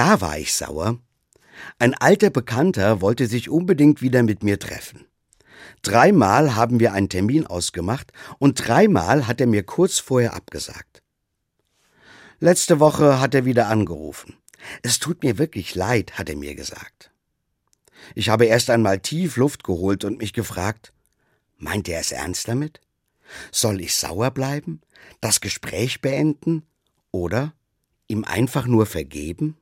Da war ich sauer. Ein alter Bekannter wollte sich unbedingt wieder mit mir treffen. Dreimal haben wir einen Termin ausgemacht und dreimal hat er mir kurz vorher abgesagt. Letzte Woche hat er wieder angerufen. Es tut mir wirklich leid, hat er mir gesagt. Ich habe erst einmal tief Luft geholt und mich gefragt, meint er es ernst damit? Soll ich sauer bleiben, das Gespräch beenden oder ihm einfach nur vergeben?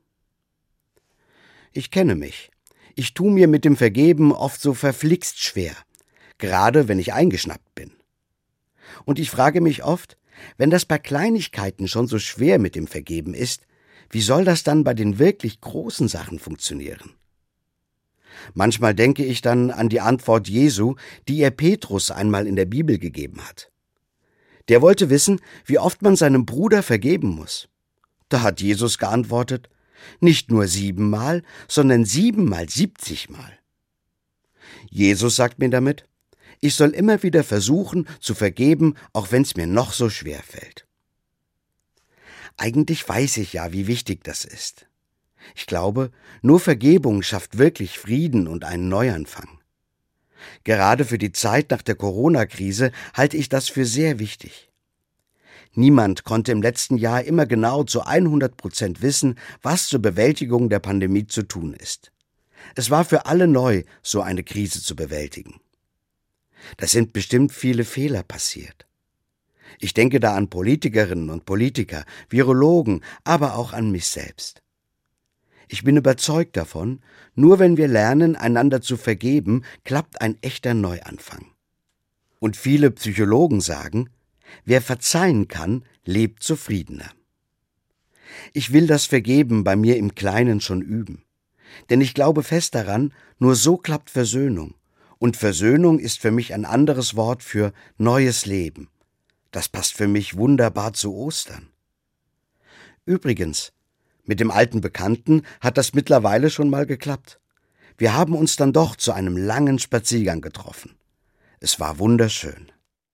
Ich kenne mich. Ich tu mir mit dem Vergeben oft so verflixt schwer, gerade wenn ich eingeschnappt bin. Und ich frage mich oft, wenn das bei Kleinigkeiten schon so schwer mit dem Vergeben ist, wie soll das dann bei den wirklich großen Sachen funktionieren? Manchmal denke ich dann an die Antwort Jesu, die er Petrus einmal in der Bibel gegeben hat. Der wollte wissen, wie oft man seinem Bruder vergeben muss. Da hat Jesus geantwortet, nicht nur siebenmal, sondern siebenmal siebzigmal. Jesus sagt mir damit, ich soll immer wieder versuchen zu vergeben, auch wenn es mir noch so schwer fällt. Eigentlich weiß ich ja, wie wichtig das ist. Ich glaube, nur Vergebung schafft wirklich Frieden und einen Neuanfang. Gerade für die Zeit nach der Corona-Krise halte ich das für sehr wichtig. Niemand konnte im letzten Jahr immer genau zu 100 Prozent wissen, was zur Bewältigung der Pandemie zu tun ist. Es war für alle neu, so eine Krise zu bewältigen. Da sind bestimmt viele Fehler passiert. Ich denke da an Politikerinnen und Politiker, Virologen, aber auch an mich selbst. Ich bin überzeugt davon, nur wenn wir lernen, einander zu vergeben, klappt ein echter Neuanfang. Und viele Psychologen sagen, wer verzeihen kann, lebt zufriedener. Ich will das Vergeben bei mir im Kleinen schon üben. Denn ich glaube fest daran, nur so klappt Versöhnung. Und Versöhnung ist für mich ein anderes Wort für neues Leben. Das passt für mich wunderbar zu Ostern. Übrigens, mit dem alten Bekannten hat das mittlerweile schon mal geklappt. Wir haben uns dann doch zu einem langen Spaziergang getroffen. Es war wunderschön.